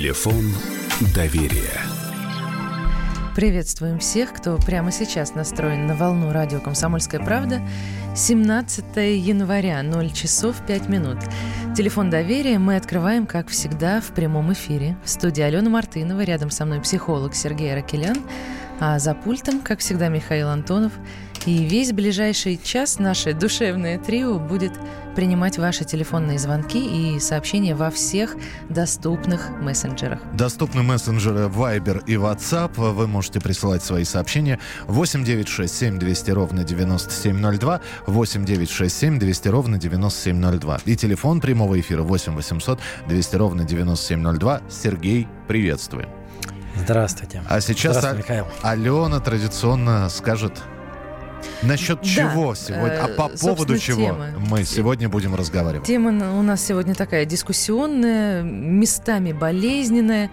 Телефон доверия. Приветствуем всех, кто прямо сейчас настроен на волну радио «Комсомольская правда». 17 января, 0 часов 5 минут. Телефон доверия мы открываем, как всегда, в прямом эфире. В студии Алена Мартынова, рядом со мной психолог Сергей Ракелян, а за пультом, как всегда, Михаил Антонов – и весь ближайший час наше душевное трио будет принимать ваши телефонные звонки и сообщения во всех доступных мессенджерах. Доступны мессенджеры Viber и WhatsApp. Вы можете присылать свои сообщения 8 9 6 7 200 ровно 9702, 8 9 6 7 200 ровно 9702. И телефон прямого эфира 8 800 200 ровно 9702. Сергей, приветствуем. Здравствуйте. А сейчас Здравствуй, Михаил. Алена традиционно скажет Насчет чего да, сегодня? А по э, поводу чего темы. мы сегодня будем разговаривать? Тема у нас сегодня такая дискуссионная, местами болезненная.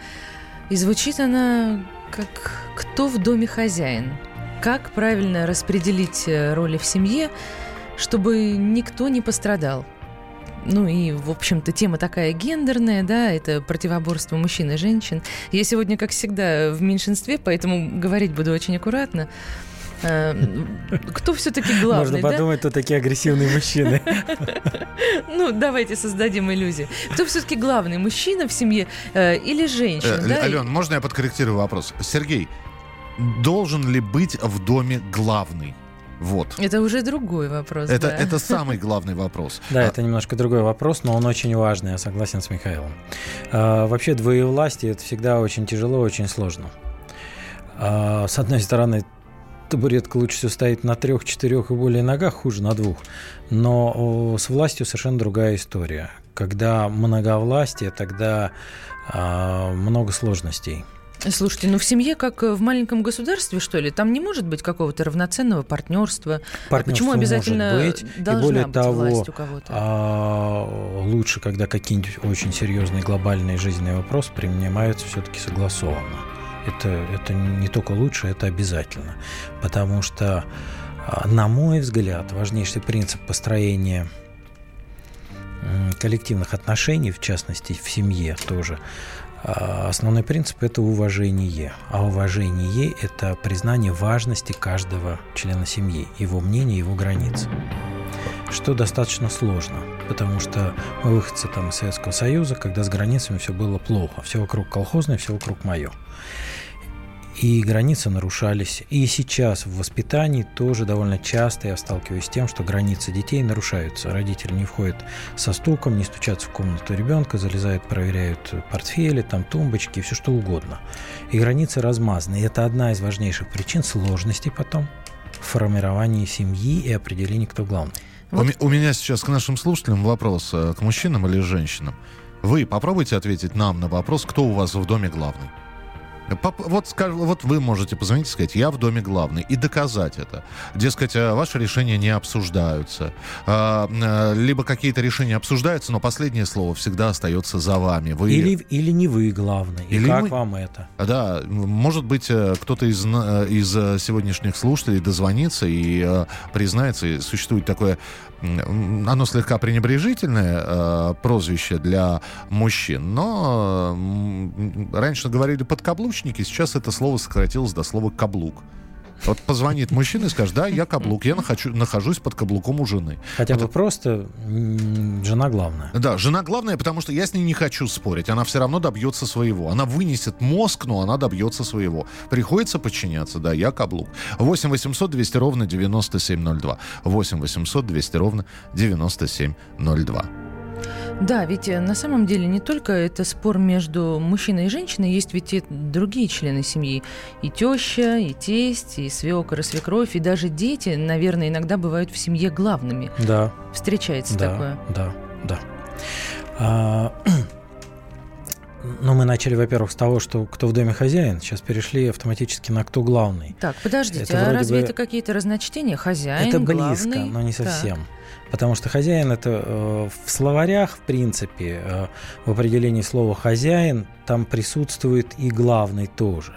И звучит она как «Кто в доме хозяин?». Как правильно распределить э, роли в семье, чтобы никто не пострадал? Ну и, в общем-то, тема такая гендерная, да, это противоборство мужчин и женщин. Я сегодня, как всегда, в меньшинстве, поэтому говорить буду очень аккуратно. Э, кто все-таки главный? Можно подумать, кто такие агрессивные мужчины. Ну, давайте создадим иллюзию. Кто все-таки главный, мужчина в семье э, или женщина? Э, Ален, можно я подкорректирую вопрос? Сергей, должен ли быть в доме главный? Вот. Это уже другой вопрос. Это, да. это самый главный вопрос. Да, это немножко другой вопрос, но он очень важный, я согласен с Михаилом. А, вообще, двоевластие – это всегда очень тяжело, очень сложно. А, с одной стороны, табуретка лучше всего стоит на трех, четырех и более ногах, хуже на двух. Но с властью совершенно другая история. Когда многовластие, тогда а, много сложностей. Слушайте, ну в семье, как в маленьком государстве, что ли, там не может быть какого-то равноценного партнерства. А почему обязательно может быть, должна и более быть того, власть у кого-то? А, лучше, когда какие-нибудь очень серьезные глобальные жизненные вопросы принимаются все-таки согласованно это, это не только лучше, это обязательно. Потому что, а, на мой взгляд, важнейший принцип построения коллективных отношений, в частности, в семье тоже, а, основной принцип – это уважение. А уважение – это признание важности каждого члена семьи, его мнения, его границ. Что достаточно сложно, потому что мы выходцы там, из Советского Союза, когда с границами все было плохо. Все вокруг колхозное, все вокруг мое и границы нарушались. И сейчас в воспитании тоже довольно часто я сталкиваюсь с тем, что границы детей нарушаются. Родители не входят со стуком, не стучатся в комнату ребенка, залезают, проверяют портфели, там тумбочки, все что угодно. И границы размазаны. И это одна из важнейших причин сложностей потом в формировании семьи и определении, кто главный. Вот. У, у меня сейчас к нашим слушателям вопрос, э, к мужчинам или женщинам. Вы попробуйте ответить нам на вопрос, кто у вас в доме главный. Вот, вот вы можете позвонить и сказать, я в доме главный, и доказать это. Дескать, э, ваши решения не обсуждаются. А, э, либо какие-то решения обсуждаются, но последнее слово всегда остается за вами. Вы... Или, или не вы главный. Или и как мы... вам это? Да, может быть, э, кто-то из, из сегодняшних слушателей дозвонится и признается, и существует такое оно слегка пренебрежительное э, прозвище для мужчин, но э, раньше говорили подкаблучники, сейчас это слово сократилось до слова каблук. Вот позвонит мужчина и скажет, да, я каблук, я нахожу, нахожусь под каблуком у жены. Хотя вот. бы просто жена главная. Да, жена главная, потому что я с ней не хочу спорить. Она все равно добьется своего. Она вынесет мозг, но она добьется своего. Приходится подчиняться, да, я каблук. 8 800 200 ровно 9702. 8 800 200 ровно 9702. Да, ведь э, на самом деле не только это спор между мужчиной и женщиной, есть ведь и другие члены семьи. И теща, и тесть, и свекор, и свекровь, и даже дети, наверное, иногда бывают в семье главными. Да. Встречается да, такое. Да, да. А, ну, мы начали, во-первых, с того, что кто в доме хозяин. Сейчас перешли автоматически на кто главный. Так, подождите, это а разве бы... это какие-то разночтения? Хозяин, Это близко, главный? но не совсем. Так. Потому что хозяин это э, в словарях, в принципе, э, в определении слова хозяин там присутствует и главный тоже.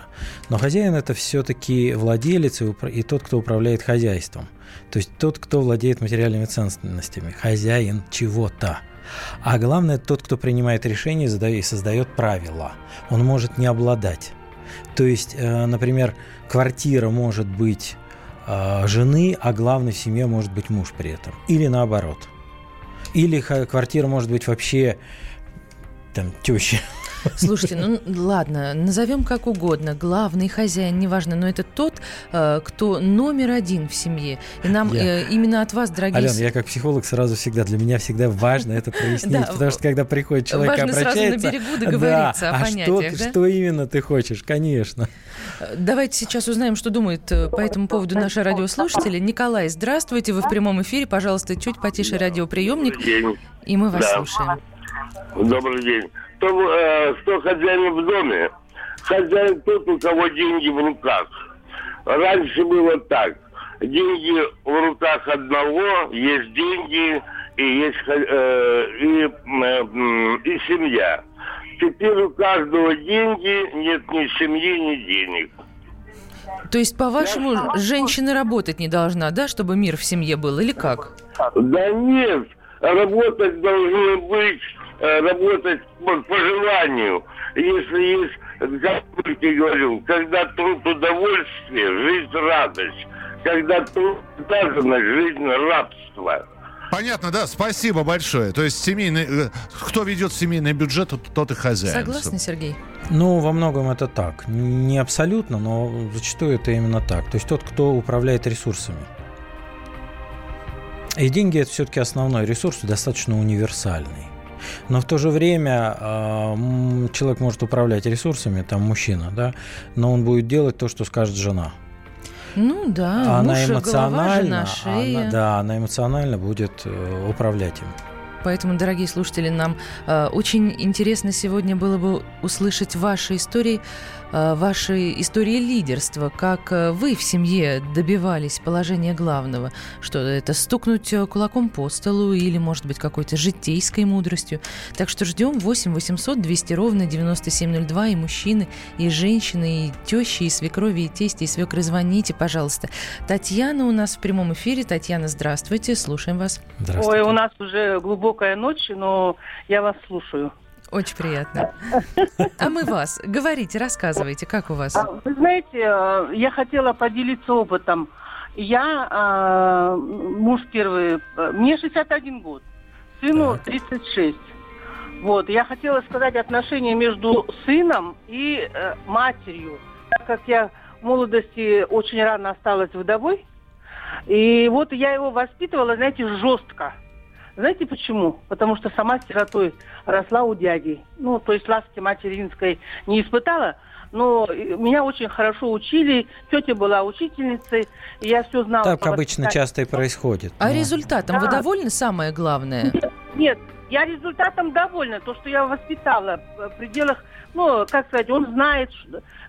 Но хозяин это все-таки владелец и, и тот, кто управляет хозяйством. То есть тот, кто владеет материальными ценностями. Хозяин чего-то. А главное, тот, кто принимает решение и создает правила. Он может не обладать. То есть, э, например, квартира может быть жены, а главный в семье может быть муж при этом. Или наоборот. Или квартира может быть вообще там теща Слушайте, ну ладно, назовем как угодно. Главный хозяин, неважно, но это тот, э, кто номер один в семье. И нам я... Э, именно от вас, дорогие... Ален, я как психолог сразу всегда, для меня всегда важно это прояснить, потому что когда приходит человек и обращается... сразу на берегу договориться о а понятиях, что, что именно ты хочешь, конечно. Э, давайте сейчас узнаем, что думают по этому поводу наши радиослушатели. Николай, здравствуйте, вы в прямом эфире. Пожалуйста, чуть потише радиоприемник. И мы вас слушаем. Добрый день кто, э, кто хозяин в доме? Хозяин тот, у кого деньги в руках. Раньше было так. Деньги в руках одного, есть деньги и есть э, и, э, и семья. Теперь у каждого деньги, нет ни семьи, ни денег. То есть, по-вашему, женщина работать не должна, да, чтобы мир в семье был, или как? Да нет, работать должны быть работать по, по желанию. Если есть, как я говорил, когда труд удовольствие, жизнь радость. Когда труд обязанность, жизнь рабство. Понятно, да, спасибо большое. То есть семейный, э, кто ведет семейный бюджет, тот и хозяин. Согласны, Сергей? Ну, во многом это так. Не абсолютно, но зачастую это именно так. То есть тот, кто управляет ресурсами. И деньги это все-таки основной ресурс, достаточно универсальный. Но в то же время э, человек может управлять ресурсами, там мужчина, да, но он будет делать то, что скажет жена. Ну да, она муж, эмоционально, голова, жена, шея. Она, да, она эмоционально будет э, управлять им. Поэтому, дорогие слушатели, нам э, очень интересно сегодня было бы услышать ваши истории вашей истории лидерства, как э, вы в семье добивались положения главного, что это стукнуть э, кулаком по столу или, может быть, какой-то житейской мудростью. Так что ждем 8 800 200 ровно 9702 и мужчины, и женщины, и тещи, и свекрови, и тести, и свекры. Звоните, пожалуйста. Татьяна у нас в прямом эфире. Татьяна, здравствуйте, слушаем вас. Здравствуйте. Ой, у нас уже глубокая ночь, но я вас слушаю. Очень приятно. А мы вас. Говорите, рассказывайте, как у вас? А, вы знаете, э, я хотела поделиться опытом. Я э, муж первый, э, мне 61 год, сыну так. 36. Вот, я хотела сказать отношения между сыном и матерью, так как я в молодости очень рано осталась вдовой. И вот я его воспитывала, знаете, жестко. Знаете почему? Потому что сама сиротой росла у дяди. Ну, то есть ласки материнской не испытала, но меня очень хорошо учили. Тетя была учительницей, и я все знала. Так обычно воспитать. часто и происходит. А но... результатом да. вы довольны, самое главное? Нет, нет, я результатом довольна. То, что я воспитала в пределах, ну, как сказать, он знает,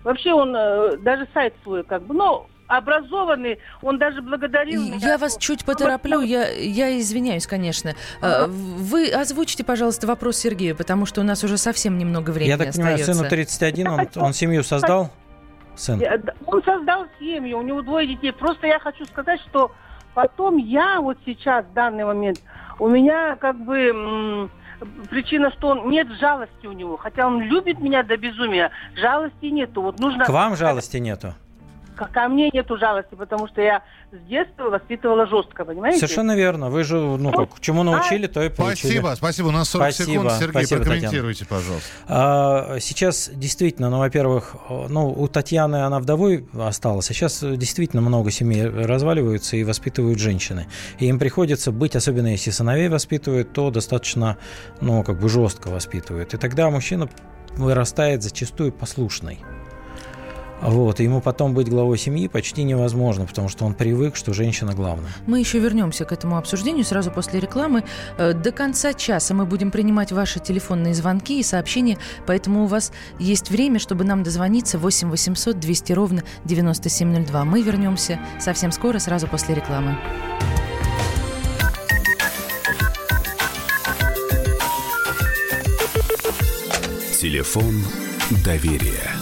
вообще он э, даже сайт свой, как бы, ну, образованный, он даже благодарил меня. Я вас чуть потороплю, я, я извиняюсь, конечно. А, вы озвучите, пожалуйста, вопрос Сергею, потому что у нас уже совсем немного времени Я так остается. понимаю, сыну 31, он, он семью создал? Сын. Он создал семью, у него двое детей. Просто я хочу сказать, что потом я вот сейчас, в данный момент, у меня как бы причина, что он нет жалости у него, хотя он любит меня до безумия, жалости нету. Вот нужно. К вам жалости нету? Ко мне нету жалости, потому что я с детства воспитывала жестко, понимаете? Совершенно верно. Вы же, ну, ну как, чему научили, то и получили. Спасибо, спасибо. У нас 40 спасибо, секунд. Сергей, спасибо, прокомментируйте, Татьяна. пожалуйста. А, сейчас действительно, ну, во-первых, ну, у Татьяны она вдовой осталась, а сейчас действительно много семей разваливаются и воспитывают женщины. И им приходится быть, особенно если сыновей воспитывают, то достаточно, ну, как бы жестко воспитывают. И тогда мужчина вырастает зачастую послушный. Вот, и ему потом быть главой семьи почти невозможно, потому что он привык, что женщина главная. Мы еще вернемся к этому обсуждению сразу после рекламы. Э, до конца часа мы будем принимать ваши телефонные звонки и сообщения, поэтому у вас есть время, чтобы нам дозвониться 8 800 200 ровно 9702. Мы вернемся совсем скоро, сразу после рекламы. Телефон доверия.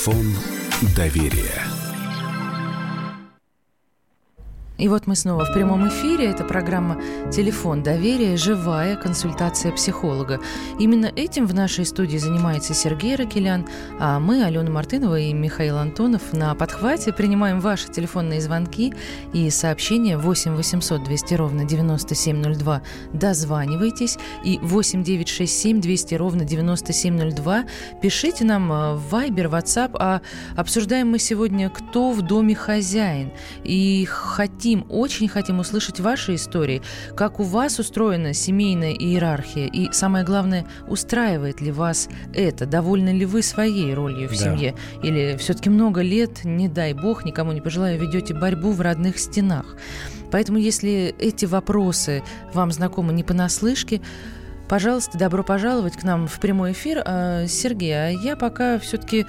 Телефон доверия. И вот мы снова в прямом эфире. Это программа «Телефон доверия. Живая консультация психолога». Именно этим в нашей студии занимается Сергей Ракелян, а мы, Алена Мартынова и Михаил Антонов, на подхвате принимаем ваши телефонные звонки и сообщения 8 800 200 ровно 9702. Дозванивайтесь. И 8 967 200 ровно 9702. Пишите нам э, в Viber, WhatsApp. А обсуждаем мы сегодня, кто в доме хозяин. И хотим, очень хотим услышать ваши истории, как у вас устроена семейная иерархия, и самое главное, устраивает ли вас это, довольны ли вы своей ролью в Да. семье, или все-таки много лет, не дай бог, никому не пожелаю, ведете борьбу в родных стенах. Поэтому, если эти вопросы вам знакомы не понаслышке, Пожалуйста, добро пожаловать к нам в прямой эфир. А, Сергей, а я пока все-таки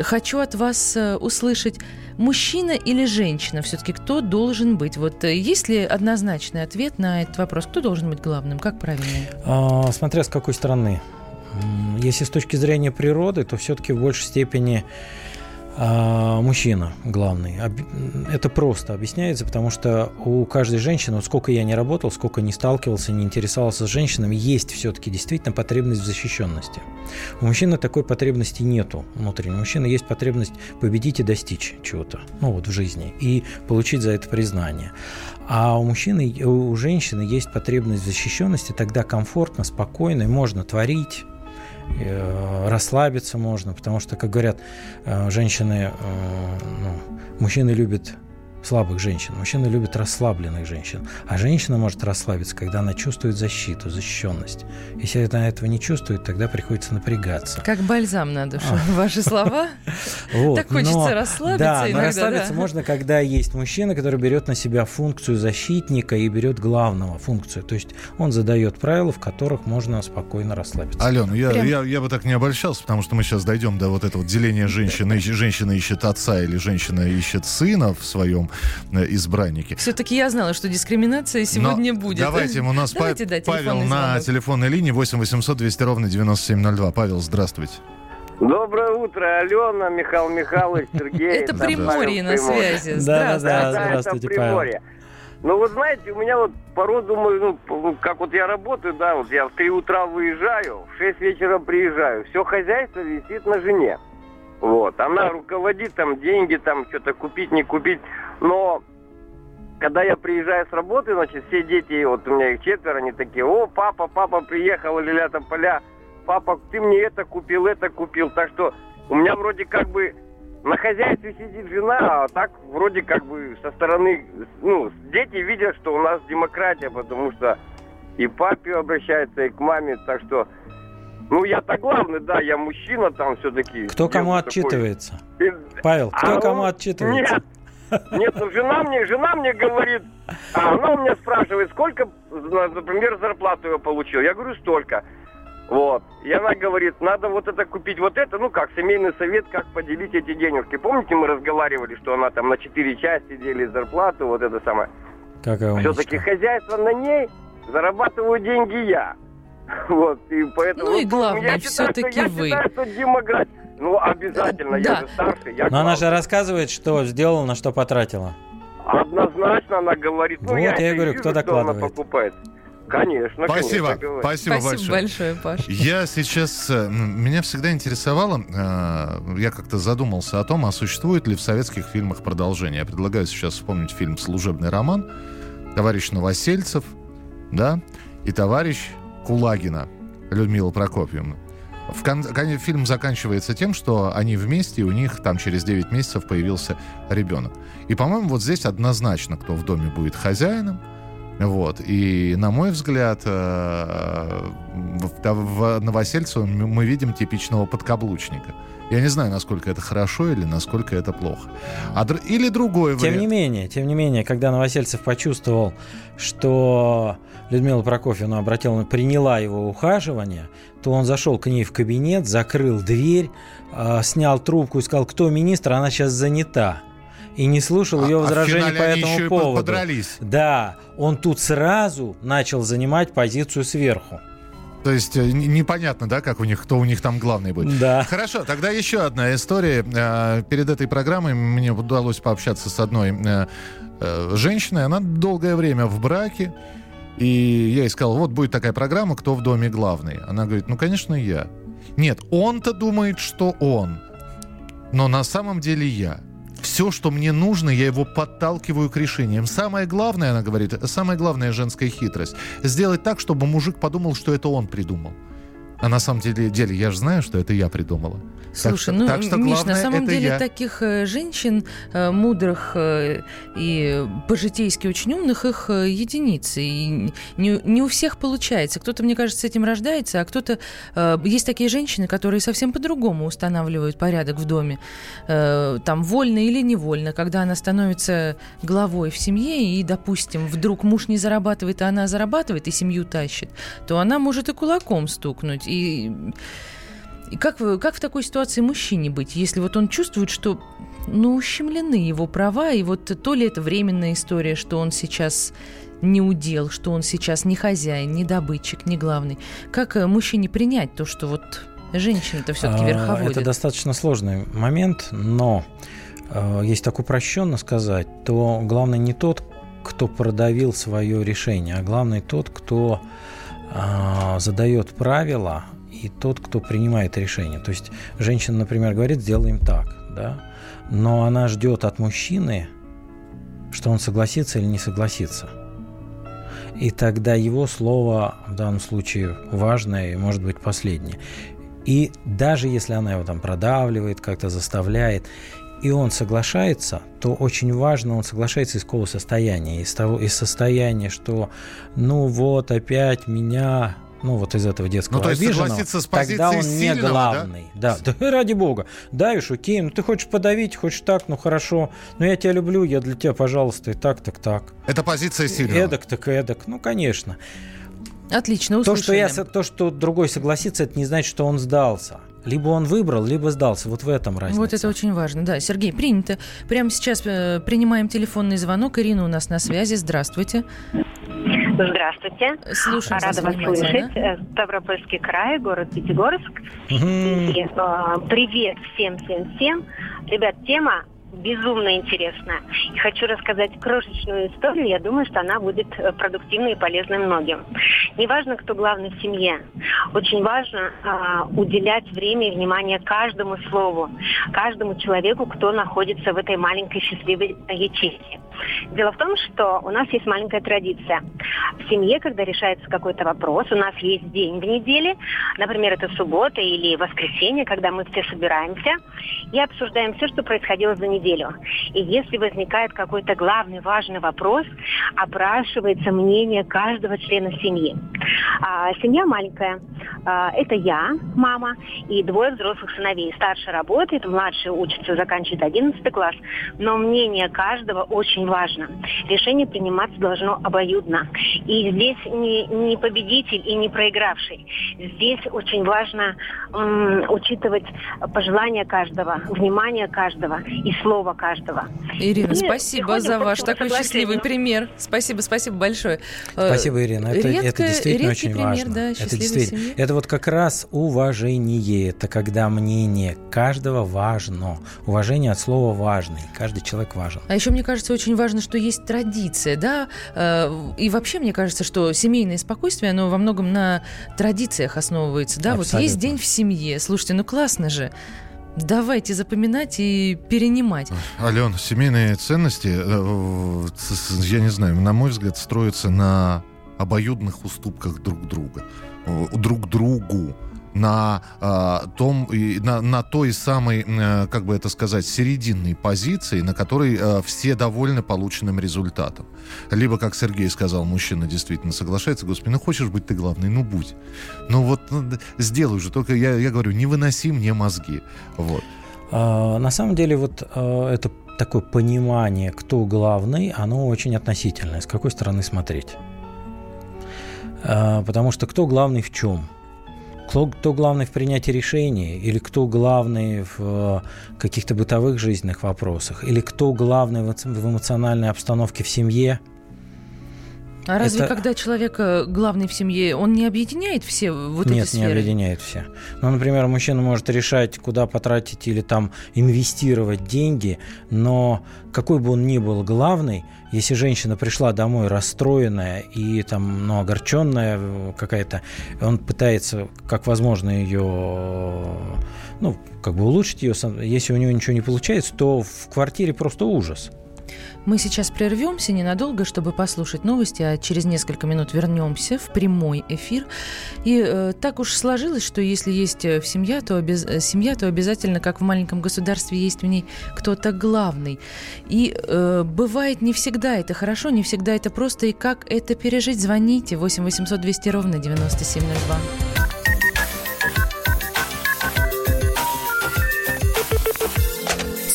хочу от вас э, услышать, мужчина или женщина все-таки, кто должен быть? Вот э, есть ли однозначный ответ на этот вопрос? Кто должен быть главным? Как правильно? А, смотря с какой стороны. Если с точки зрения природы, то все-таки в большей степени а, мужчина главный. Это просто объясняется, потому что у каждой женщины, вот сколько я не работал, сколько не сталкивался, не интересовался с женщинами, есть все-таки действительно потребность в защищенности. У мужчины такой потребности нету внутренней. У мужчины есть потребность победить и достичь чего-то, ну вот в жизни, и получить за это признание. А у мужчины, у женщины есть потребность в защищенности, тогда комфортно, спокойно, и можно творить, расслабиться можно, потому что, как говорят э, женщины, э, ну, мужчины любят слабых женщин, мужчины любят расслабленных женщин, а женщина может расслабиться, когда она чувствует защиту, защищенность. Если она этого не чувствует, тогда приходится напрягаться. Как бальзам на душу. Ваши слова? Так хочется расслабиться Да, но иногда, расслабиться можно, когда есть мужчина, который берет на себя функцию защитника и берет главного функцию. То есть он задает правила, в которых можно спокойно расслабиться. Алена, я, я бы так не обольщался, потому что мы сейчас дойдем до вот этого деления женщины. Женщина ищет отца или женщина ищет сына в своем э, избраннике. Все-таки я знала, что дискриминация сегодня Но будет. Давайте, у нас Давайте, Па- да, Павел на звонок. телефонной линии 8 800 200 ровно 9702. Павел, здравствуйте. Доброе утро, Алена, Михаил Михайлович, Сергей. Это Приморье на связи. Да, да, Здравствуйте. Павел. Приморье. Ну, вот знаете, у меня вот порой думаю, ну, п- как вот я работаю, да, вот я в 3 утра выезжаю, в 6 вечера приезжаю, все хозяйство висит на жене. Вот, она руководит, там, деньги, там, что-то купить, не купить, но когда я приезжаю с работы, значит, все дети, вот у меня их четверо, они такие, о, папа, папа приехал, ля там поля, папа, ты мне это купил, это купил. Так что у меня вроде как бы на хозяйстве сидит жена, а так вроде как бы со стороны, ну, дети видят, что у нас демократия, потому что и папе обращается, и к маме, так что, ну, я-то главный, да, я мужчина там все-таки. Кто кому отчитывается? И- Павел, кто а кому он- отчитывается? Нет, нет, ну жена мне, жена мне говорит, а она у меня спрашивает, сколько, например, зарплату я получил. Я говорю, столько. Вот. И она говорит, надо вот это купить, вот это, ну как, семейный совет, как поделить эти денежки. Помните, мы разговаривали, что она там на четыре части делит зарплату, вот это самое. Какая. Все-таки хозяйство на ней, зарабатываю деньги я. Вот, и поэтому... Ну и я главное, что- всё-таки я вы. считаю, что демократия. Ну, обязательно, Да. я же старший, я Но она же рассказывает, что сделала, на что потратила. Однозначно она говорит. Ну, Вот я и это говорю, вижу, кто что докладывает. она покупает. Конечно, Спасибо, конечно, говорит. спасибо, Спасибо большое. большое, Паш. Я сейчас... э, Меня всегда интересовало, э, я как-то задумался о том, а существует ли в советских фильмах продолжение. Я предлагаю сейчас вспомнить фильм «Служебный роман», товарищ Новосельцев, да, и товарищ Кулагина, Людмила Прокопьевна. В кон- фильм заканчивается тем, что они вместе, и у них там через 9 месяцев появился ребенок. И, по-моему, вот здесь однозначно, кто в доме будет хозяином. Вот. И, на мой взгляд, э, в, Новосельцево мы видим типичного подкаблучника. Я не знаю, насколько это хорошо или насколько это плохо. А, или другой вариант. Тем не менее, тем не менее, когда Новосельцев почувствовал, что Людмила Прокофьевна обратила, приняла его ухаживание, то он зашел к ней в кабинет, закрыл дверь, э, снял трубку и сказал, кто министр, она сейчас занята и не слушал ее возражений а по этому поводу. Подрались. Да, он тут сразу начал занимать позицию сверху. То есть э, непонятно, да, как у них, кто у них там главный будет. Да. Хорошо, тогда еще одна история. Э, перед этой программой мне удалось пообщаться с одной э, женщиной. Она долгое время в браке. И я ей сказал, вот будет такая программа «Кто в доме главный?». Она говорит, ну, конечно, я. Нет, он-то думает, что он. Но на самом деле я все, что мне нужно, я его подталкиваю к решениям. Самое главное, она говорит, самая главная женская хитрость. Сделать так, чтобы мужик подумал, что это он придумал. А на самом деле, деле я же знаю, что это я придумала. Слушай, так, ну, так что Миш, на самом деле я. таких э, женщин э, мудрых э, и по-житейски очень умных их единицы. И не, не у всех получается. Кто-то, мне кажется, с этим рождается, а кто-то... Есть такие женщины, которые совсем по-другому устанавливают порядок в доме. Там вольно или невольно, когда она становится главой в семье, и, допустим, вдруг муж не зарабатывает, а она зарабатывает и семью тащит, то она может и кулаком стукнуть. И и как, как в такой ситуации мужчине быть, если вот он чувствует, что ну, ущемлены его права, и вот то ли это временная история, что он сейчас не удел, что он сейчас не хозяин, не добытчик, не главный. Как э, мужчине принять то, что вот женщина-то все-таки а, верховодит? Это достаточно сложный момент, но э, если так упрощенно сказать, то главное не тот, кто продавил свое решение, а главное тот, кто задает правила, и тот, кто принимает решение. То есть женщина, например, говорит, сделаем так, да, но она ждет от мужчины, что он согласится или не согласится. И тогда его слово в данном случае важное и может быть последнее. И даже если она его там продавливает, как-то заставляет, и он соглашается, то очень важно, он соглашается из какого состояния? Из, того, из состояния, что ну вот опять меня ну вот из этого детского ну, то есть обиженного, согласиться с тогда он не главный. Да? Да, да, ради бога. Давишь, окей, ну ты хочешь подавить, хочешь так, ну хорошо, но я тебя люблю, я для тебя, пожалуйста, и так, так, так. Это позиция сильного. Эдак, так эдак, ну конечно. Отлично, услышали. То, что, я, то, что другой согласится, это не значит, что он сдался. Либо он выбрал, либо сдался. Вот в этом разница. Вот это очень важно. Да, Сергей, принято. Прямо сейчас э, принимаем телефонный звонок. Ирина у нас на связи. Здравствуйте. Здравствуйте. Слушаем Рада вас слышать. Э, Ставропольский край, город Пятигорск. Угу. И, э, привет всем-всем-всем. Ребят, тема безумно интересно. И хочу рассказать крошечную историю. Я думаю, что она будет э, продуктивной и полезной многим. Неважно, кто главный в семье. Очень важно а, уделять время и внимание каждому слову, каждому человеку, кто находится в этой маленькой счастливой ячейке. Дело в том, что у нас есть маленькая традиция. В семье, когда решается какой-то вопрос, у нас есть день в неделе, например, это суббота или воскресенье, когда мы все собираемся и обсуждаем все, что происходило за неделю. И если возникает какой-то главный важный вопрос, опрашивается мнение каждого члена семьи. А, семья маленькая. А, это я, мама, и двое взрослых сыновей. Старший работает, младший учится, заканчивает 11 класс. Но мнение каждого очень важно. Решение приниматься должно обоюдно. И здесь не, не победитель и не проигравший. Здесь очень важно м, учитывать пожелания каждого, внимание каждого и слово каждого. Ирина, и спасибо за ваш такой счастливый пример. Спасибо, спасибо большое. Э, спасибо, Ирина. Это, Редко, это действительно очень пример, важно. Да, это действительно. Семьи. Это вот как раз уважение. Это когда мнение каждого важно. Уважение от слова важный. Каждый человек важен. А еще мне кажется очень важно, что есть традиция, да, э, и вообще мне кажется, что семейное спокойствие, оно во многом на традициях основывается, да, Абсолютно. вот есть день в семье, слушайте, ну классно же, Давайте запоминать и перенимать. Ален, семейные ценности, э, я не знаю, на мой взгляд, строятся на обоюдных уступках друг друга, друг другу. На э, том, на, на той самой, э, как бы это сказать, серединной позиции, на которой э, все довольны полученным результатом. Либо, как Сергей сказал, мужчина действительно соглашается, господи, ну хочешь быть ты главный, ну будь. Ну вот ну, сделай же, только я, я говорю, не выноси мне мозги. Вот. А, на самом деле вот а, это такое понимание, кто главный, оно очень относительное. С какой стороны смотреть? А, потому что кто главный в чем? Кто, кто главный в принятии решений, или кто главный в э, каких-то бытовых жизненных вопросах, или кто главный в эмоциональной обстановке в семье – а разве это... когда человек э, главный в семье, он не объединяет все вот Нет, эти сферы? Нет, не объединяет все. Ну, например, мужчина может решать, куда потратить или там инвестировать деньги, но какой бы он ни был главный, если женщина пришла домой расстроенная и там, ну, огорченная э, какая-то, он пытается, как возможно, ее, ну, как бы улучшить ее, если у нее ничего не получается, то в квартире просто ужас. Мы сейчас прервемся ненадолго, чтобы послушать новости, а через несколько минут вернемся в прямой эфир. И э, так уж сложилось, что если есть э, в семья, то, обез... Э, семья, то обязательно, как в маленьком государстве, есть в ней кто-то главный. И э, бывает не всегда это хорошо, не всегда это просто. И как это пережить, звоните 8 800 200 ровно 9702.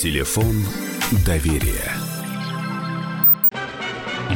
Телефон доверия.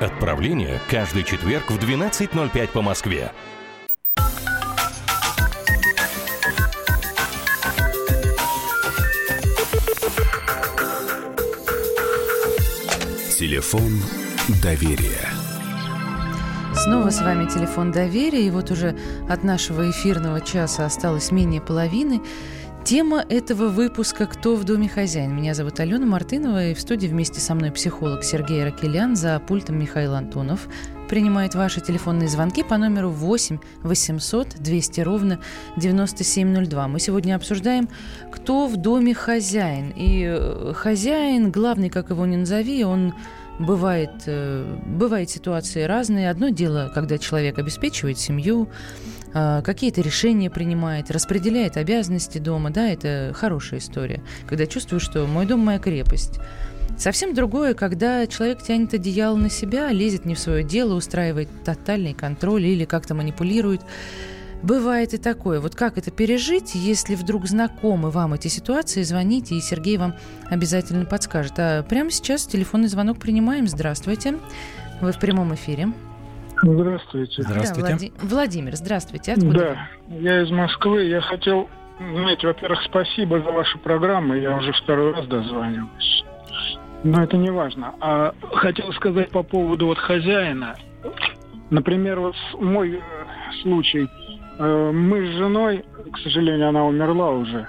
Отправление каждый четверг в 12.05 по Москве. Телефон доверия. Снова с вами телефон доверия. И вот уже от нашего эфирного часа осталось менее половины. Тема этого выпуска «Кто в доме хозяин?». Меня зовут Алена Мартынова, и в студии вместе со мной психолог Сергей Ракелян, за пультом Михаил Антонов. Принимает ваши телефонные звонки по номеру 8 800 200 ровно 9702. Мы сегодня обсуждаем, кто в доме хозяин. И э, хозяин, главный, как его ни назови, он бывает, э, бывают ситуации разные. Одно дело, когда человек обеспечивает семью, какие-то решения принимает, распределяет обязанности дома, да, это хорошая история, когда чувствую, что мой дом моя крепость. Совсем другое, когда человек тянет одеяло на себя, лезет не в свое дело, устраивает тотальный контроль или как-то манипулирует. Бывает и такое. Вот как это пережить, если вдруг знакомы вам эти ситуации, звоните, и Сергей вам обязательно подскажет. А прямо сейчас телефонный звонок принимаем. Здравствуйте. Вы в прямом эфире. Здравствуйте. Здравствуйте. Да, Влади... Владимир, здравствуйте. Откуда Да, я из Москвы. Я хотел, знаете, во-первых, спасибо за вашу программу. Я уже второй раз дозваниваюсь. Но это не важно. А хотел сказать по поводу вот хозяина. Например, вот мой э, случай. Э, мы с женой, к сожалению, она умерла уже.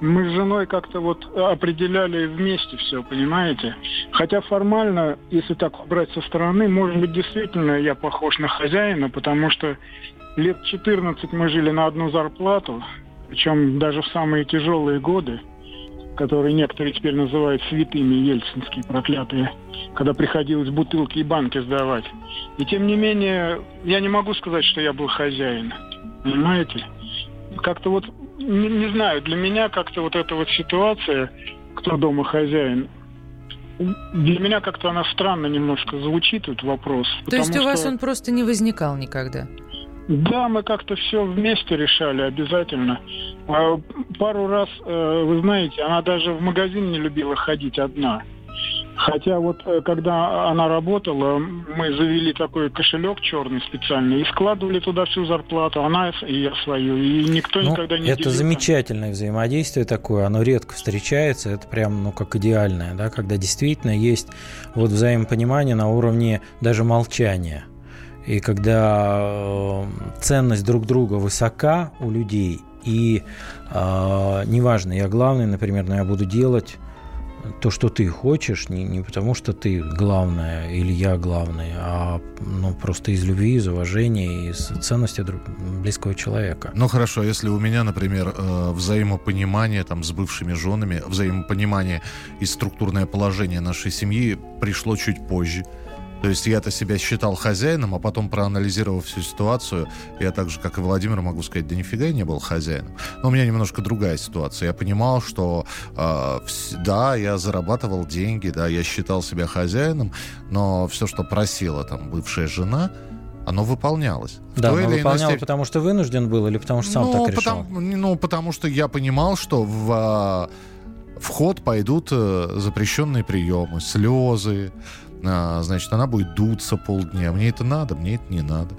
Мы с женой как-то вот определяли вместе все, понимаете? Хотя формально, если так брать со стороны, может быть, действительно я похож на хозяина, потому что лет 14 мы жили на одну зарплату, причем даже в самые тяжелые годы, которые некоторые теперь называют святыми ельцинские, проклятые, когда приходилось бутылки и банки сдавать. И тем не менее, я не могу сказать, что я был хозяин. Понимаете? Как-то вот не, не знаю, для меня как-то вот эта вот ситуация, кто дома хозяин, для меня как-то она странно немножко звучит, этот вопрос. То есть у вас он просто не возникал никогда? Да, мы как-то все вместе решали обязательно. А пару раз, э, вы знаете, она даже в магазин не любила ходить одна. Хотя вот э, когда она работала, мы завели такой кошелек черный специальный и складывали туда всю зарплату, она и я свою, и никто ну, никогда не Это делился. замечательное взаимодействие такое, оно редко встречается, это прям, ну, как идеальное, да, когда действительно есть вот взаимопонимание на уровне даже молчания. И когда э, ценность друг друга высока у людей, И э, неважно, я главный, например, но я буду делать то, что ты хочешь, не, не потому что ты главная или я главный, а ну, просто из любви, из уважения, из ценности друг, близкого человека. Ну хорошо, если у меня, например, э, взаимопонимание там, с бывшими женами, взаимопонимание и структурное положение нашей семьи пришло чуть позже, то есть я-то себя считал хозяином, а потом, проанализировав всю ситуацию, я так же, как и Владимир, могу сказать, да нифига я не был хозяином. Но у меня немножко другая ситуация. Я понимал, что э, да, я зарабатывал деньги, да, я считал себя хозяином, но все, что просила там бывшая жена, оно выполнялось. Да, оно выполняло, степени... потому что вынужден был или потому что сам ну, так решил? Потому, ну, потому что я понимал, что в, а, в ход пойдут э, запрещенные приемы, слезы, а, значит, она будет дуться полдня. Мне это надо, мне это не надо.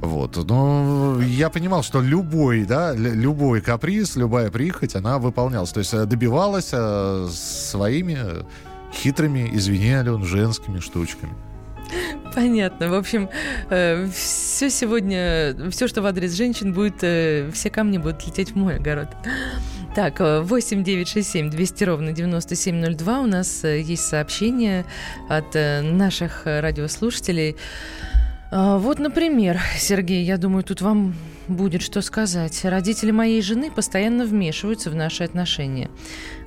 Вот. Но я понимал, что любой, да, любой каприз, любая прихоть, она выполнялась. То есть э, добивалась э, своими хитрыми, извини, Ален, женскими штучками. Понятно. В общем, э, все сегодня, все, что в адрес женщин будет, э, все камни будут лететь в мой огород. Так, 8 9 6 7 200 ровно 9702. У нас э, есть сообщение от э, наших радиослушателей. А, вот, например, Сергей, я думаю, тут вам будет что сказать. Родители моей жены постоянно вмешиваются в наши отношения.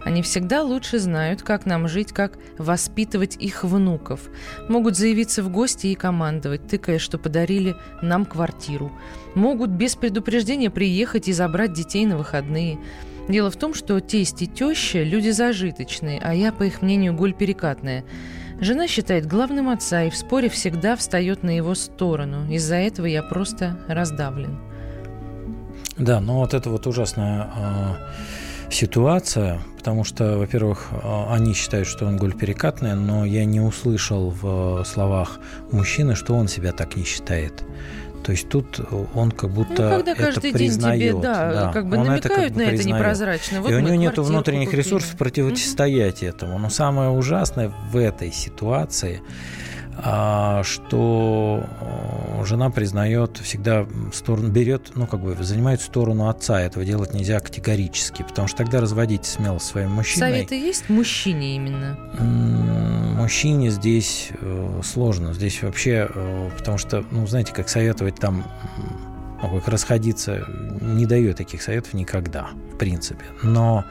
Они всегда лучше знают, как нам жить, как воспитывать их внуков. Могут заявиться в гости и командовать, тыкая, что подарили нам квартиру. Могут без предупреждения приехать и забрать детей на выходные. Дело в том, что тесть и теща – люди зажиточные, а я, по их мнению, голь перекатная. Жена считает главным отца и в споре всегда встает на его сторону. Из-за этого я просто раздавлен. Да, но вот это вот ужасная э, ситуация, потому что, во-первых, э, они считают, что он голь перекатная, но я не услышал в словах мужчины, что он себя так не считает. То есть тут он как будто ну, когда каждый это признает. День тебе, да, да, как бы он намекают это как бы на признает. это непрозрачно. Вот и у него нет внутренних ресурсов противостоять mm-hmm. этому. Но самое ужасное в этой ситуации – что э, жена признает всегда сторону, берет, ну, как бы занимает сторону отца. Этого делать нельзя категорически, потому что тогда разводить смело своим мужчиной. Советы есть мужчине именно? Мужчине здесь э, сложно. Здесь вообще, э, потому что, ну, знаете, как советовать там ну, как расходиться, не дает таких советов никогда, в принципе. Но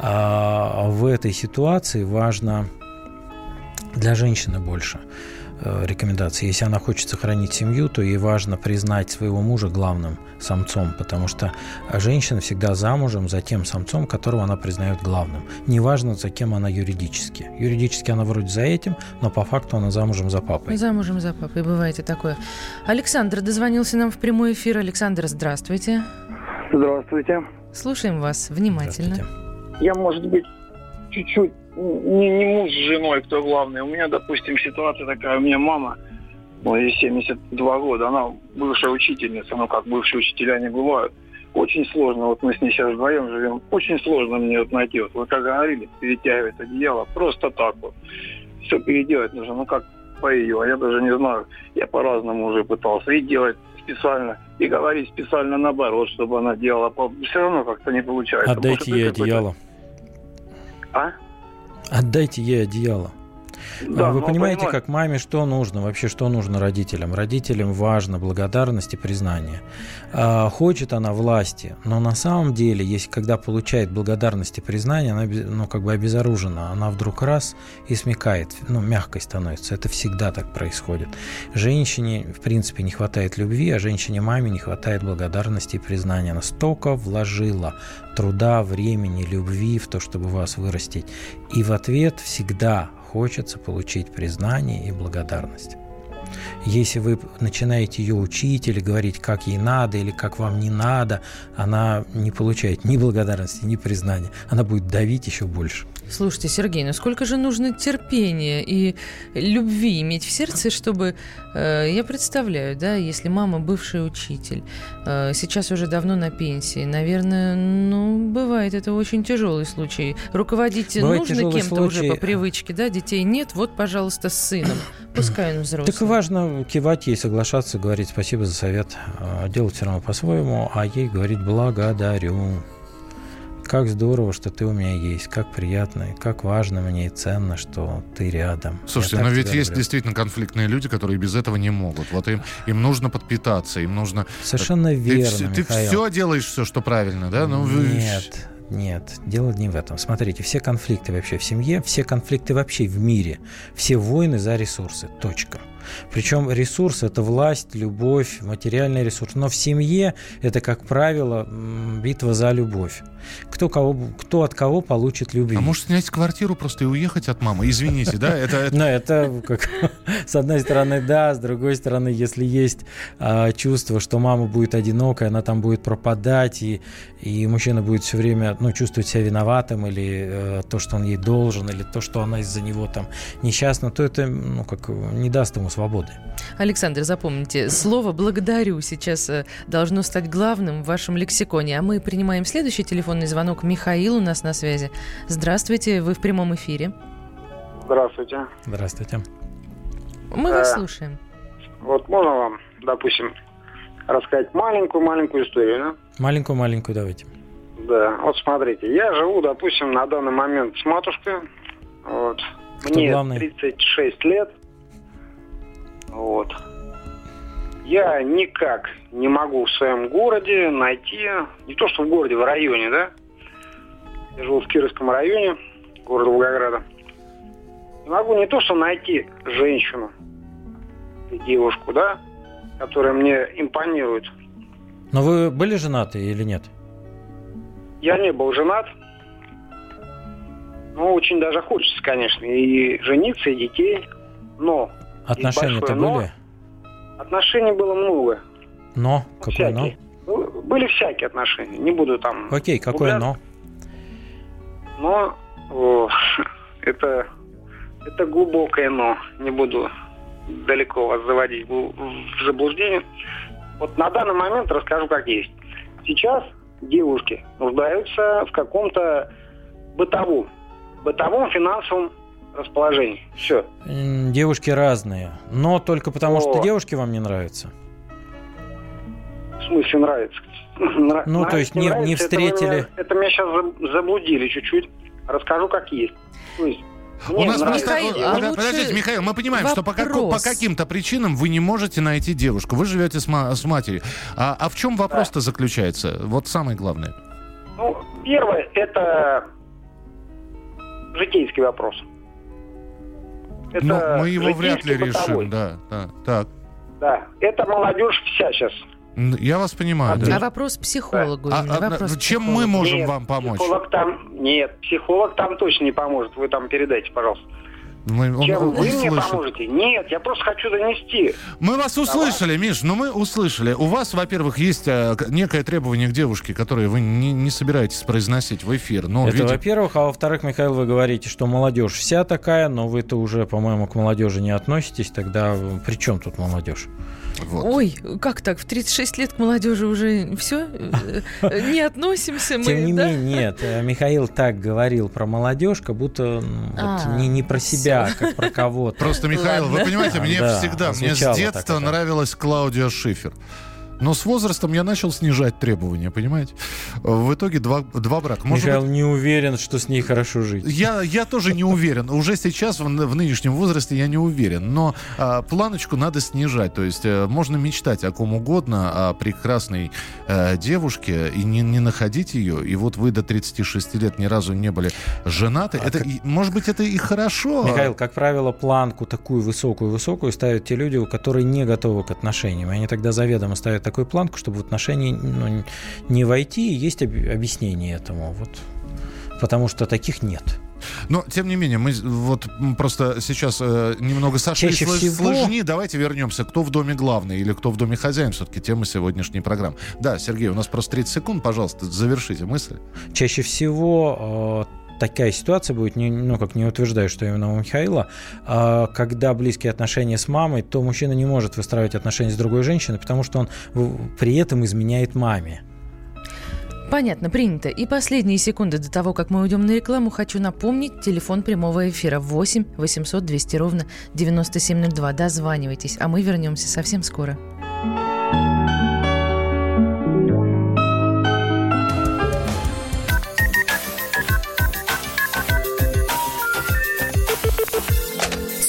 а, в этой ситуации важно для женщины больше Э, рекомендации. Если она хочет сохранить семью, то ей важно признать своего мужа главным самцом, потому что женщина всегда замужем за тем самцом, которого она признает главным. Неважно, за кем она юридически. Юридически она вроде за этим, но по факту она замужем за папой. Замужем за папой, бывает и такое. Александр дозвонился нам в прямой эфир. Александр, здравствуйте. Здравствуйте. Слушаем вас внимательно. Я, может быть, чуть-чуть не, не муж с женой, кто главный. У меня, допустим, ситуация такая, у меня мама, ну, ей 72 года, она бывшая учительница, ну, как бывшие учителя не бывают. Очень сложно, вот мы с ней сейчас вдвоем живем, очень сложно мне вот найти, вот вы как говорили, перетягивать одеяло, просто так вот. Все переделать нужно, ну, как по ее, я даже не знаю, я по-разному уже пытался и делать специально, и говорить специально наоборот, чтобы она делала, все равно как-то не получается. Отдайте ей одеяло. А? Отдайте ей одеяло. Да, Вы понимаете, понимаю. как маме что нужно, вообще что нужно родителям? Родителям важно благодарность и признание. А, хочет она власти, но на самом деле, если когда получает благодарность и признание, она ну, как бы обезоружена, она вдруг раз и смекает, ну, мягкой становится. Это всегда так происходит. Женщине, в принципе, не хватает любви, а женщине-маме не хватает благодарности и признания. Она столько вложила труда, времени, любви в то, чтобы вас вырастить. И в ответ всегда хочется получить признание и благодарность. Если вы начинаете ее учить или говорить, как ей надо или как вам не надо, она не получает ни благодарности, ни признания. Она будет давить еще больше. Слушайте, Сергей, ну сколько же нужно терпения и любви иметь в сердце, чтобы... Э, я представляю, да, если мама бывший учитель, э, сейчас уже давно на пенсии, наверное, ну, бывает это очень тяжелый случай. Руководить Бывает нужно кем-то уже случай. по привычке, да, детей нет, вот, пожалуйста, с сыном. Пускай он взрослый. Так важно кивать ей, соглашаться, говорить спасибо за совет, а, делать все равно по-своему, а ей говорить благодарю. Как здорово, что ты у меня есть, как приятно, как важно мне и ценно, что ты рядом. Слушайте, но ведь есть люблю. действительно конфликтные люди, которые без этого не могут. Вот им, им нужно подпитаться, им нужно... Совершенно Ты верно, Ты, Михаил. все делаешь, все, что правильно, да? Ну, Нет, нет, дело не в этом. Смотрите, все конфликты вообще в семье, все конфликты вообще в мире, все войны за ресурсы. Точка. Причем ресурс – это власть, любовь, материальный ресурс. Но в семье это, как правило, битва за любовь. Кто, кого, кто от кого получит любви. А может снять квартиру просто и уехать от мамы? Извините, да? Это, это- Ну, это как с одной стороны, да, с другой стороны, если есть а, чувство, что мама будет одинокой, она там будет пропадать, и, и мужчина будет все время ну, чувствовать себя виноватым, или э, то, что он ей должен, или то, что она из-за него там несчастна, то это ну, как не даст ему свободы. Александр, запомните, слово «благодарю» сейчас э, должно стать главным в вашем лексиконе. А мы принимаем следующий телефонный звонок. Михаил у нас на связи. Здравствуйте, вы в прямом эфире. Здравствуйте. Здравствуйте. Мы вас Э, слушаем. Вот можно вам, допустим, рассказать маленькую-маленькую историю, да? Маленькую-маленькую давайте. Да, вот смотрите, я живу, допустим, на данный момент с матушкой. Вот. Кто Мне главный? 36 лет. Вот. Я никак не могу в своем городе найти, не то что в городе, в районе, да? Я живу в Кировском районе, города Волгограда. Не могу не то что найти женщину, девушку, да, которая мне импонирует. Но вы были женаты или нет? Я не был женат. Ну, очень даже хочется, конечно, и жениться, и детей. Но Отношения-то но. были? отношений было много. Но? Какое но? всякие. Ну, Были всякие отношения. Не буду там... Окей, какое но? Но о, это, это глубокое но. Не буду далеко вас заводить в заблуждение. Вот на данный момент расскажу, как есть. Сейчас девушки нуждаются в каком-то бытовом, бытовом финансовом расположении. Все. Девушки разные, но только потому, что О. девушки вам не нравятся. В смысле нравится? Нра- Ну, то нравится, есть не- не это вы встретили. меня- Это меня сейчас заблудили чуть-чуть. Расскажу, как есть. То есть, У нас нравится- просто... Михаил, а лучше Подождите, Михаил, мы понимаем, что по, по вопрос. каким-то причинам вы не можете найти девушку. Вы живете с, ма- с матерью. А, а в чем вопрос-то заключается? Вот самое главное. Ну, первое, это житейский вопрос. Это Но мы его вряд ли бытовой. решим. Да, да, так. Да, это молодежь вся сейчас. Я вас понимаю. да. А вопрос психологу А- именно, а вопрос чем психологу. мы можем Нет, вам помочь? Психолог там, нет, психолог там точно не поможет. Вы там передайте, пожалуйста. Мы, он- Чем он вы мне слышит. поможете? Нет, я просто хочу донести. Мы вас услышали, Миш, ну мы услышали. У вас, во-первых, есть к- некое требование к девушке, которое вы не, не собираетесь произносить в эфир. Но, Это видите, во-первых, а во-вторых, Михаил, вы говорите, что молодежь вся такая, но вы-то уже, по-моему, к молодежи не относитесь, тогда э, при чем тут молодежь? Вот. Ой, как так? В 36 лет к молодежи уже все? Не относимся мы, Тем не да? менее, нет, э, Михаил так говорил про молодежь, как будто вот А, не, не про себя, как про кого-то. Просто, Михаил, вы понимаете, мне Да, всегда, мне с так детства нравилась Клаудия Шифер. Но с возрастом я начал снижать требования, понимаете? В итоге два, два брака. Может Михаил быть, не уверен, что с ней хорошо жить. я, я тоже не уверен. Уже сейчас, в, в нынешнем возрасте, я не уверен. Но а, планочку надо снижать. То есть э, можно мечтать о ком угодно, о прекрасной э, девушке, и не, не находить ее. И вот вы до 36 лет ни разу не были женаты. это, и- может быть, это и хорошо. А Михаил, как правило, планку такую высокую-высокую ставят те люди, которые не готовы к отношениям. Они тогда заведомо ставят такую планку, чтобы в отношения ну, не войти, и есть об- объяснение этому. Вот. Потому что таких нет. Но, тем не менее, мы вот просто сейчас э, немного сошли Чаще всего- лыжни. Давайте вернемся. Кто в доме главный или кто в доме хозяин? Все-таки тема сегодняшней программы. Да, Сергей, у нас просто 30 секунд. Пожалуйста, завершите мысль. Чаще всего э, такая ситуация будет, не, ну, как не утверждаю, что именно у Михаила, а, когда близкие отношения с мамой, то мужчина не может выстраивать отношения с другой женщиной, потому что он при этом изменяет маме. Понятно, принято. И последние секунды до того, как мы уйдем на рекламу, хочу напомнить телефон прямого эфира 8 800 200 ровно 9702. Дозванивайтесь, а мы вернемся совсем скоро.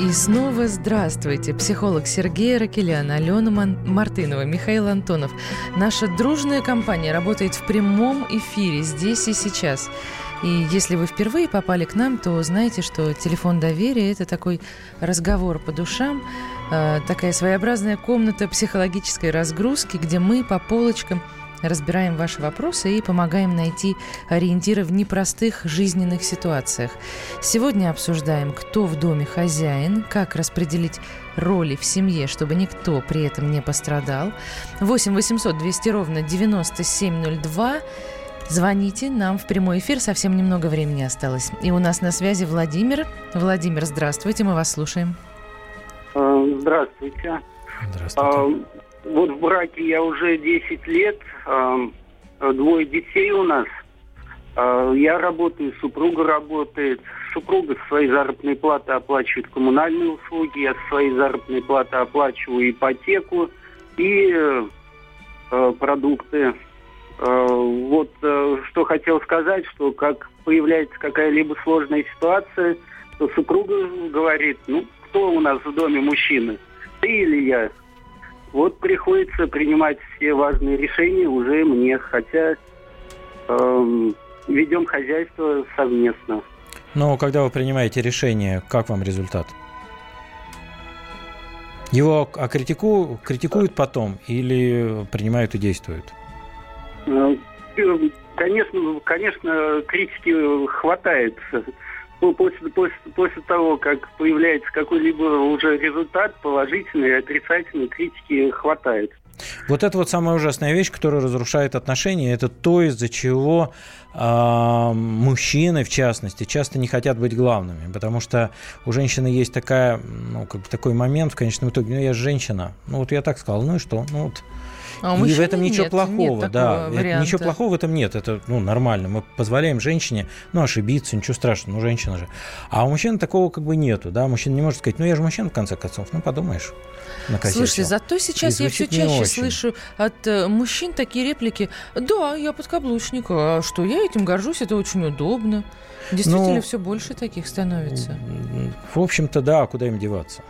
И снова здравствуйте. Психолог Сергей Ракелян, Алена Ман- Мартынова, Михаил Антонов. Наша дружная компания работает в прямом эфире здесь и сейчас. И если вы впервые попали к нам, то знаете, что телефон доверия – это такой разговор по душам, э, такая своеобразная комната психологической разгрузки, где мы по полочкам – разбираем ваши вопросы и помогаем найти ориентиры в непростых жизненных ситуациях. Сегодня обсуждаем, кто в доме хозяин, как распределить роли в семье, чтобы никто при этом не пострадал. 8 800 200 ровно 9702. Звоните нам в прямой эфир, совсем немного времени осталось. И у нас на связи Владимир. Владимир, здравствуйте, мы вас слушаем. Э, здравствуйте. Здравствуйте. Вот в браке я уже 10 лет, двое детей у нас. А, я работаю, супруга работает. Супруга с своей заработной платы оплачивает коммунальные услуги, я с своей заработной платы оплачиваю ипотеку и э, продукты. Э, вот э, что хотел сказать, что как появляется какая-либо сложная ситуация, то супруга говорит, ну, кто у нас в доме мужчина, ты или я? Вот приходится принимать все важные решения уже мне, хотя эм, ведем хозяйство совместно. Но когда вы принимаете решение, как вам результат? Его а критику, критикуют потом или принимают и действуют? Э, конечно, конечно, критики хватает после, после, после того, как появляется какой-либо уже результат, положительный и отрицательный, критики хватает. Вот это вот самая ужасная вещь, которая разрушает отношения. Это то, из-за чего э, мужчины, в частности, часто не хотят быть главными. Потому что у женщины есть такая, ну, как бы такой момент в конечном итоге. Ну, я женщина. Ну, вот я так сказал. Ну и что? Ну, вот а и в этом ничего нет, плохого, нет да. Варианта. Ничего плохого в этом нет. Это ну, нормально. Мы позволяем женщине ну, ошибиться, ничего страшного, ну, женщина же. А у мужчин такого как бы нету. Да? Мужчина не может сказать, ну я же мужчина, в конце концов. Ну, подумаешь. Слушайте, зато сейчас я все чаще слышу от э, мужчин такие реплики. Да, я подкаблучник. А что, я этим горжусь, это очень удобно. Действительно, ну, все больше таких становится. В общем-то, да, куда им деваться?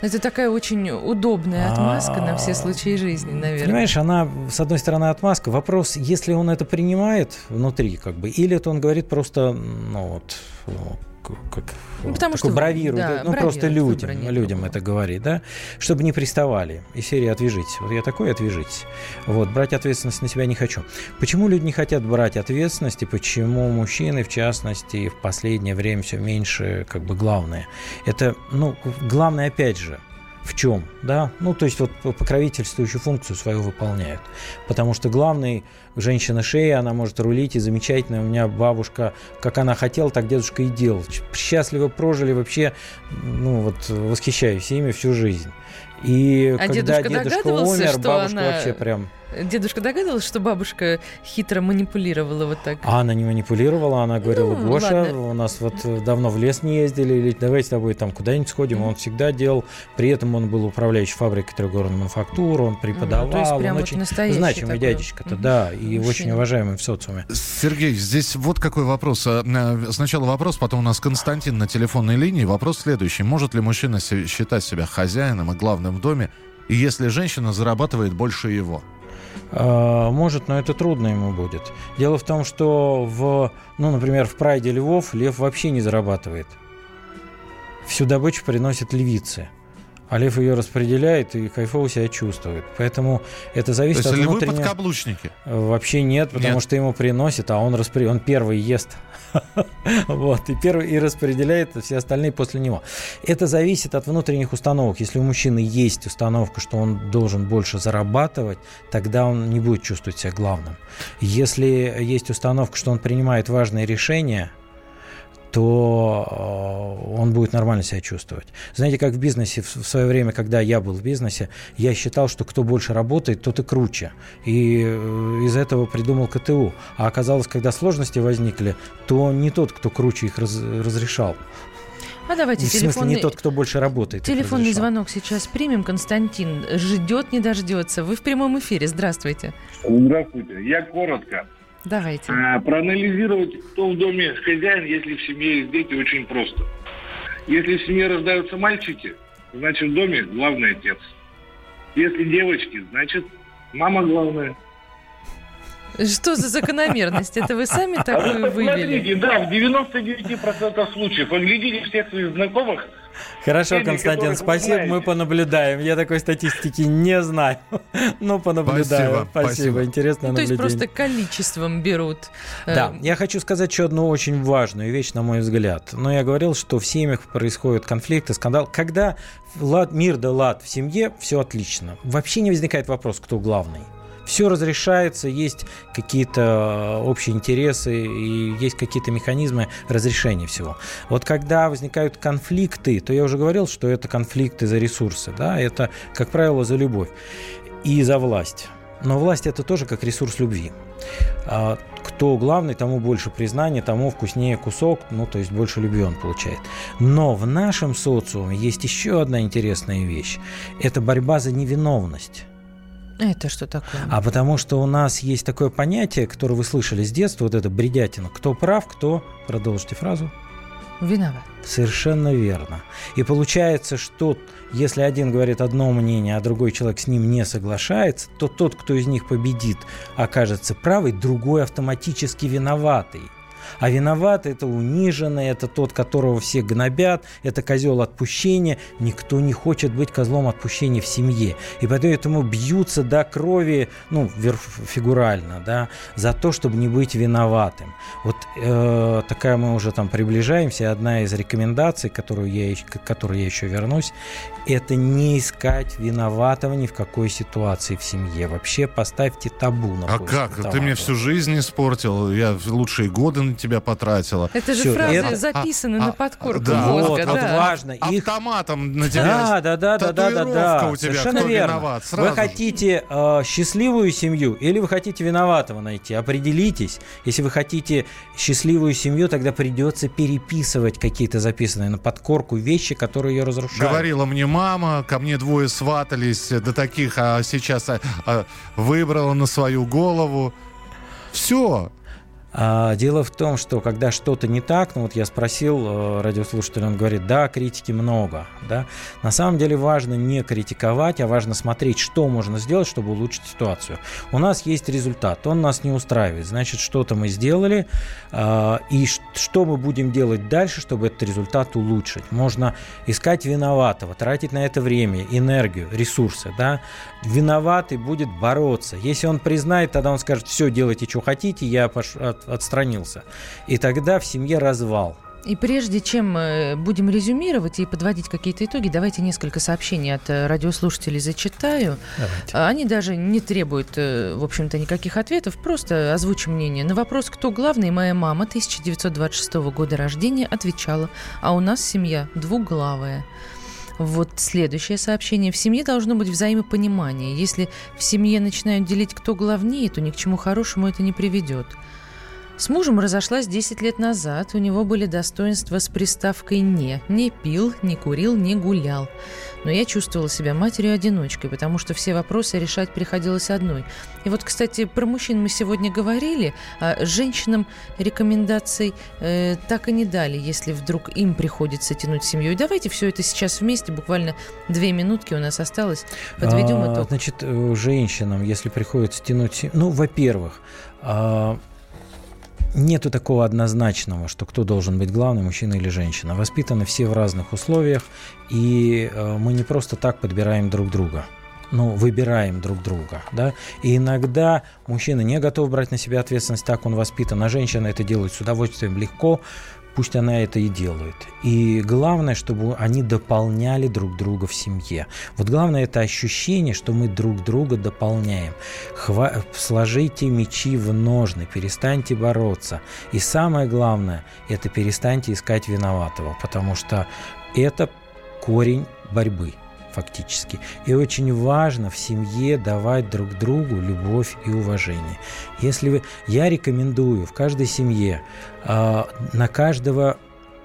Это такая очень удобная отмазка на все случаи жизни, наверное. Понимаешь, она, с одной стороны, отмазка. Вопрос, если он это принимает внутри, как бы, или это он говорит просто, ну вот, как, ну, потому что бравирует, да, ну просто людям, людям это говорит, да, чтобы не приставали. И серии «Отвяжитесь». Вот я такой, отвяжитесь. Вот, брать ответственность на себя не хочу. Почему люди не хотят брать ответственность, и почему мужчины, в частности, в последнее время все меньше, как бы, главное? Это, ну, главное, опять же, в чем, да, ну, то есть вот покровительствующую функцию свою выполняют. Потому что главный женщина шея, она может рулить, и замечательно, у меня бабушка, как она хотела, так дедушка и делал. Счастливо прожили вообще, ну, вот восхищаюсь ими всю жизнь. И а когда дедушка, дедушка умер, бабушка она... вообще прям Дедушка догадывался, что бабушка хитро манипулировала вот так? А она не манипулировала, она говорила, Ну, Гоша, ладно. у нас вот э, давно в лес не ездили, или давай с тобой там куда-нибудь сходим. Он всегда делал, при этом он был управляющий фабрикой трехгорной мануфактуры, он преподавал, Ну, то есть прям он вот очень настоящий значимый такой. дядечка-то, да, и Мужчина. очень уважаемый в социуме. Сергей, здесь вот какой вопрос. А, э, Сначала вопрос, потом у нас Константин на телефонной линии. Вопрос следующий. Может ли мужчина считать себя хозяином и главным в доме, если женщина зарабатывает больше его? А, Может, но это трудно ему будет. Дело в том, что в, ну, например, в прайде львов лев вообще не зарабатывает. Всю добычу приносят львицы. А лев ее распределяет и кайфово себя чувствует. Поэтому это То зависит есть от внутреннего... подкаблучники? Вообще нет, потому Нет. что ему приносит, а он, распри... он первый ест. Вот, и первый и распределяет все остальные после него. Это зависит от внутренних установок. Если у мужчины есть установка, что он должен больше зарабатывать, тогда он не будет чувствовать себя главным. Если есть установка, что он принимает важные решения, то э, он будет нормально себя чувствовать. Знаете, как в бизнесе, в в свое время, когда я был в бизнесе, я считал, что кто больше работает, тот и круче. И э, из этого придумал КТУ. А оказалось, когда сложности возникли, то не тот, кто круче их раз- разрешал. А давайте в смысле, телефонный... не тот, кто больше работает. Телефонный звонок сейчас примем. Константин ждет, не дождется. Вы в прямом эфире. Здравствуйте. Здравствуйте. Я коротко. Давайте. А, проанализировать, кто в доме хозяин, если в семье есть дети, очень просто. Если в семье рождаются мальчики, значит в доме главный отец. Если девочки, значит мама главная. Что за закономерность? Это вы сами А такую вы вывели? посмотрите, да, в 99% случаев. Поглядите всех своих знакомых. Хорошо, Константин, спасибо, мы понаблюдаем. Я такой статистики не знаю, но понаблюдаю. Спасибо, спасибо. Интересное Ну, то есть наблюдение. просто количеством берут. Э, Да, я хочу сказать еще одну очень важную вещь, на мой взгляд. Но я говорил, что в семьях происходят конфликты, скандал. Когда лад, мир да лад в семье, все отлично. Вообще не возникает вопрос, кто главный. Все разрешается, есть какие-то э, общие интересы и есть какие-то механизмы разрешения всего. Вот когда возникают конфликты, то я уже говорил, что это конфликты за ресурсы, да, это, как правило, за любовь и за власть. Но власть это тоже как ресурс любви. А, Кто главный, тому больше признания, тому вкуснее кусок, ну, то есть больше любви он получает. Но в нашем социуме есть еще одна интересная вещь. Это борьба за невиновность. Это что такое? А потому что у нас есть такое понятие, которое вы слышали с детства, вот это бредятина. Кто прав, кто... Продолжите фразу. Виноват. Совершенно верно. И получается, что если один говорит одно мнение, а другой человек с ним не соглашается, то тот, кто из них победит, окажется правый, другой автоматически виноватый. А виноватый это униженный, это тот, которого все гнобят, это козел отпущения. Никто не хочет быть козлом отпущения в семье. И поэтому бьются до крови, ну, фигурально, да, за то, чтобы не быть виноватым. Вот э, такая мы уже там приближаемся. Одна из рекомендаций, которую я, к которой я еще вернусь, это не искать виноватого ни в какой ситуации в семье. Вообще поставьте табу на А как? Ты виноватого. мне всю жизнь испортил, я лучшие годы на тебя потратила. Это же Всё, фразы это- записаны а, на подкорку да, мозга. вот, да. важно. Их Автоматом на тебя Да, да, да, да, да, да, да. у тебя, Совершенно кто верно. виноват, Вы сразу же. хотите э, счастливую семью или вы хотите виноватого найти? Определитесь. Если вы хотите счастливую семью, тогда придется переписывать какие-то записанные на подкорку вещи, которые ее разрушают. Говорила мне мама, ко мне двое сватались до таких, а сейчас а, а, выбрала на свою голову. Все. А, дело в том, что когда что-то не так, ну вот я спросил э, радиослушателя, он говорит, да, критики много, да. На самом деле важно не критиковать, а важно смотреть, что можно сделать, чтобы улучшить ситуацию. У нас есть результат, он нас не устраивает, значит, что-то мы сделали, э, и что мы будем делать дальше, чтобы этот результат улучшить. Можно искать виноватого, тратить на это время, энергию, ресурсы, да. Виноватый будет бороться. Если он признает, тогда он скажет, все, делайте, что хотите, я пош- от- отстранился. И тогда в семье развал. И прежде чем э, будем резюмировать и подводить какие-то итоги, давайте несколько сообщений от э, радиослушателей зачитаю. Давайте. А Они даже не требуют, э, в общем-то, никаких ответов, просто озвучу мнение. На вопрос, кто главный, моя мама 1926 года рождения отвечала, а у нас семья двуглавая. Вот следующее сообщение. В семье должно быть взаимопонимание. Если в семье начинают делить, кто главнее, то ни к чему хорошему это не приведет. С мужем разошлась 10 лет назад. У него были достоинства с приставкой «не». Не пил, не курил, не гулял. Но я чувствовала себя матерью-одиночкой, потому что все вопросы решать приходилось одной. И вот, кстати, про мужчин мы сегодня говорили, а женщинам рекомендаций э, так и не дали, если вдруг им приходится тянуть семью. И давайте все это сейчас вместе, буквально две минутки у нас осталось, подведем а, итог. Значит, э, женщинам, если приходится тянуть семью... Ну, во-первых, а, Нету такого однозначного, что кто должен быть главным, мужчина или женщина. Воспитаны все в разных условиях, и э, мы не просто так подбираем друг друга. Ну, выбираем друг друга, да, и иногда мужчина не готов брать на себя ответственность, так он воспитан, а женщина это делает с удовольствием легко, пусть она это и делает. И главное, чтобы они дополняли друг друга в семье. Вот главное это ощущение, что мы друг друга дополняем. Хва... Сложите мечи в ножны, перестаньте бороться. И самое главное, это перестаньте искать виноватого, потому что это корень борьбы фактически. И очень важно в семье давать друг другу любовь и уважение. Если вы, я рекомендую в каждой семье э, на каждого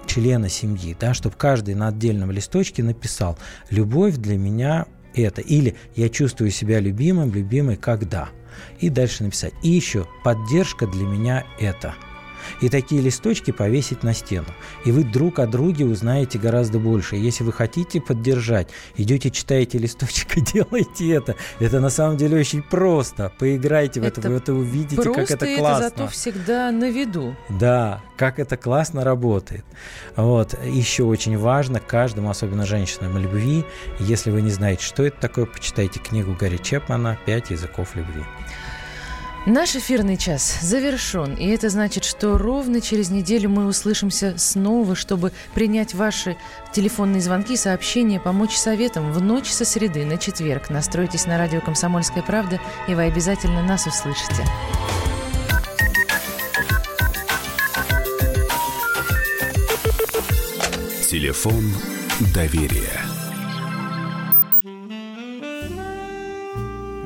члена семьи, да, чтобы каждый на отдельном листочке написал «любовь для меня это» или «я чувствую себя любимым, любимой когда». И дальше написать. И еще «поддержка для меня это» и такие листочки повесить на стену. И вы друг о друге узнаете гораздо больше. Если вы хотите поддержать, идете, читаете листочек и делаете это. Это на самом деле очень просто. Поиграйте в это, это вы это увидите, как это классно. это зато всегда на виду. Да, как это классно работает. Вот. Еще очень важно каждому, особенно женщинам, любви. Если вы не знаете, что это такое, почитайте книгу Гарри Чепмана «Пять языков любви». Наш эфирный час завершен, и это значит, что ровно через неделю мы услышимся снова, чтобы принять ваши телефонные звонки, сообщения, помочь советам в ночь со среды на четверг. Настройтесь на радио «Комсомольская правда», и вы обязательно нас услышите. Телефон доверия.